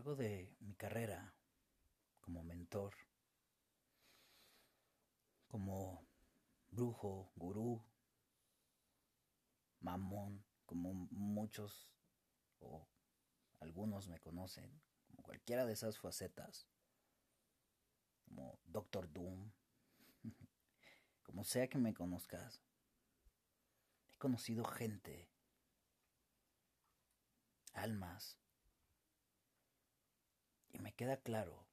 largo de mi carrera como mentor, como brujo, gurú, mamón, como muchos o algunos me conocen, como cualquiera de esas facetas, como Doctor Doom, como sea que me conozcas, he conocido gente, almas, queda claro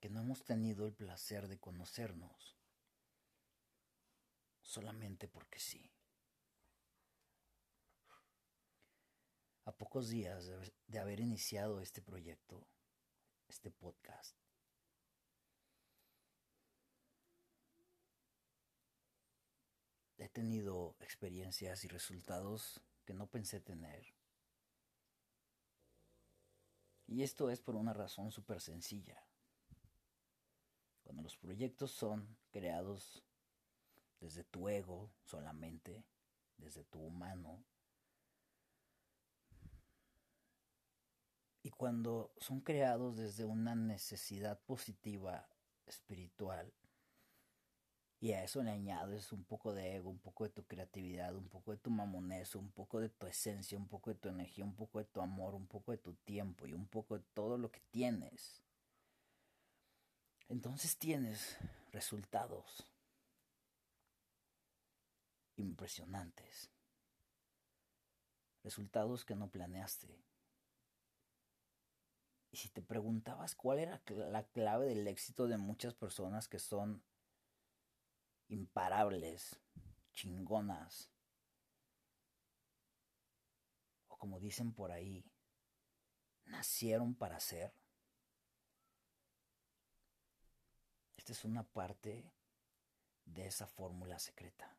que no hemos tenido el placer de conocernos solamente porque sí. A pocos días de haber iniciado este proyecto, este podcast, he tenido experiencias y resultados que no pensé tener. Y esto es por una razón súper sencilla. Cuando los proyectos son creados desde tu ego solamente, desde tu humano, y cuando son creados desde una necesidad positiva espiritual, y a eso le añades un poco de ego, un poco de tu creatividad, un poco de tu mamonés, un poco de tu esencia, un poco de tu energía, un poco de tu amor, un poco de tu tiempo y un poco de todo lo que tienes. Entonces tienes resultados impresionantes. Resultados que no planeaste. Y si te preguntabas cuál era la clave del éxito de muchas personas que son imparables, chingonas, o como dicen por ahí, nacieron para ser. Esta es una parte de esa fórmula secreta.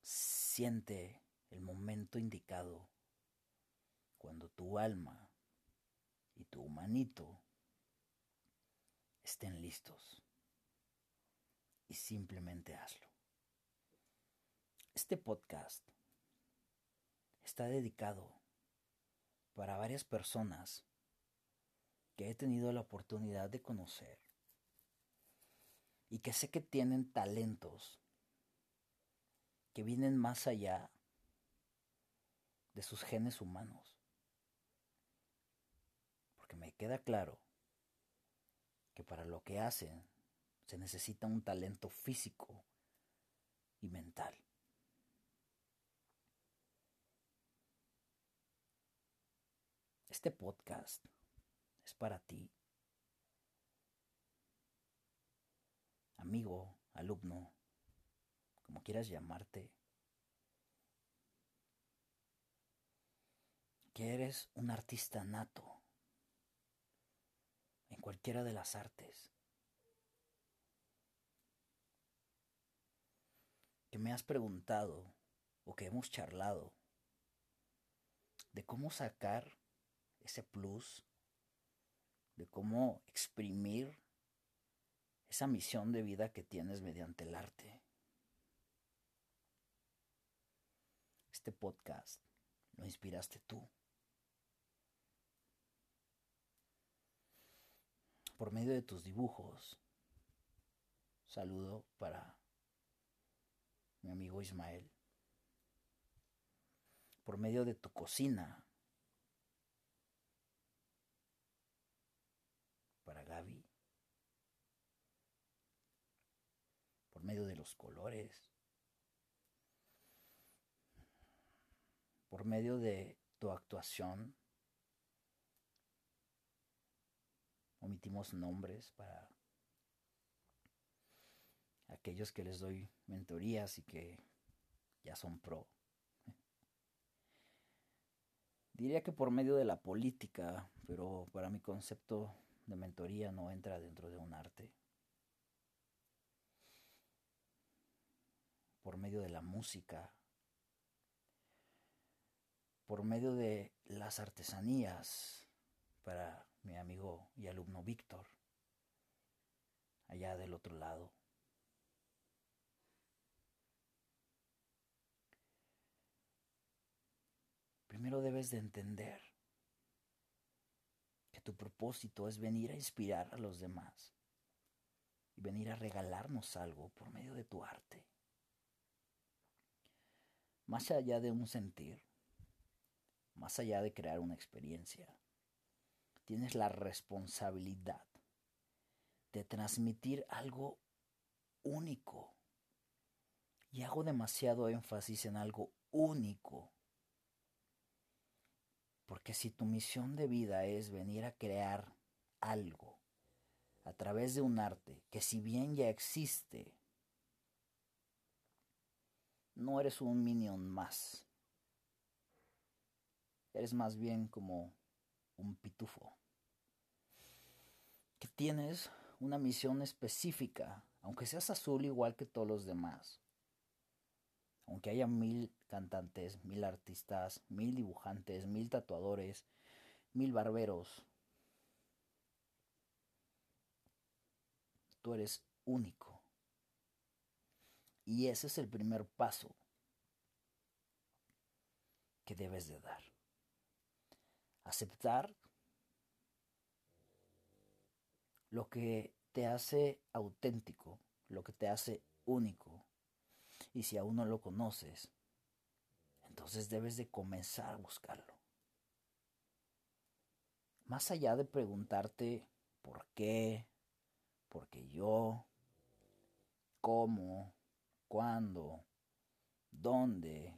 Siente el momento indicado cuando tu alma y tu humanito estén listos simplemente hazlo. Este podcast está dedicado para varias personas que he tenido la oportunidad de conocer y que sé que tienen talentos que vienen más allá de sus genes humanos. Porque me queda claro que para lo que hacen se necesita un talento físico y mental. Este podcast es para ti, amigo, alumno, como quieras llamarte, que eres un artista nato en cualquiera de las artes que me has preguntado o que hemos charlado de cómo sacar ese plus, de cómo exprimir esa misión de vida que tienes mediante el arte. Este podcast lo inspiraste tú. Por medio de tus dibujos. Saludo para mi amigo Ismael, por medio de tu cocina, para Gaby, por medio de los colores, por medio de tu actuación. Omitimos nombres para aquellos que les doy mentorías y que ya son pro. Diría que por medio de la política, pero para mi concepto de mentoría no entra dentro de un arte. Por medio de la música, por medio de las artesanías para mi amigo y alumno Víctor, allá del otro lado. Primero debes de entender que tu propósito es venir a inspirar a los demás y venir a regalarnos algo por medio de tu arte. Más allá de un sentir, más allá de crear una experiencia, tienes la responsabilidad de transmitir algo único. Y hago demasiado énfasis en algo único. Porque si tu misión de vida es venir a crear algo a través de un arte que si bien ya existe, no eres un minion más. Eres más bien como un pitufo. Que tienes una misión específica, aunque seas azul igual que todos los demás. Aunque haya mil cantantes, mil artistas, mil dibujantes, mil tatuadores, mil barberos, tú eres único. Y ese es el primer paso que debes de dar. Aceptar lo que te hace auténtico, lo que te hace único. Y si aún no lo conoces, entonces debes de comenzar a buscarlo. Más allá de preguntarte por qué, por qué yo, cómo, cuándo, dónde,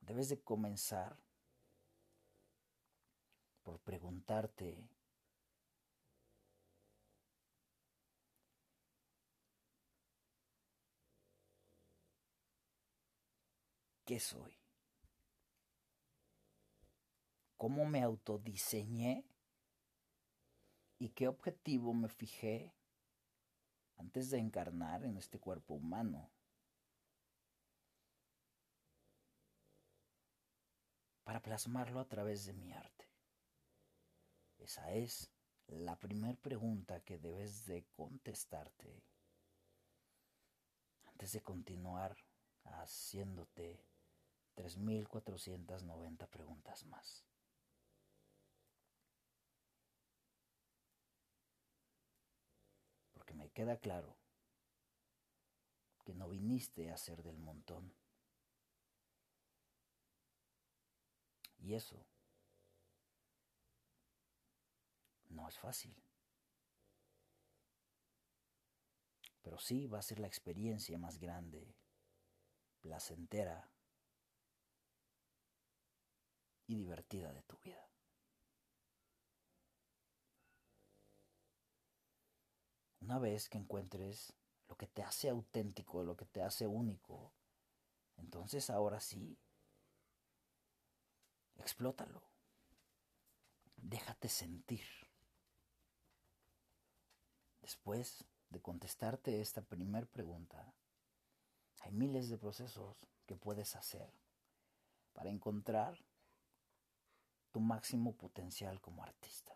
debes de comenzar por preguntarte ¿Qué soy? ¿Cómo me autodiseñé? ¿Y qué objetivo me fijé antes de encarnar en este cuerpo humano? Para plasmarlo a través de mi arte. Esa es la primera pregunta que debes de contestarte antes de continuar haciéndote 3.490 preguntas más. Porque me queda claro que no viniste a ser del montón. Y eso no es fácil. Pero sí va a ser la experiencia más grande, placentera divertida de tu vida. Una vez que encuentres lo que te hace auténtico, lo que te hace único, entonces ahora sí, explótalo. Déjate sentir. Después de contestarte esta primera pregunta, hay miles de procesos que puedes hacer para encontrar tu máximo potencial como artista.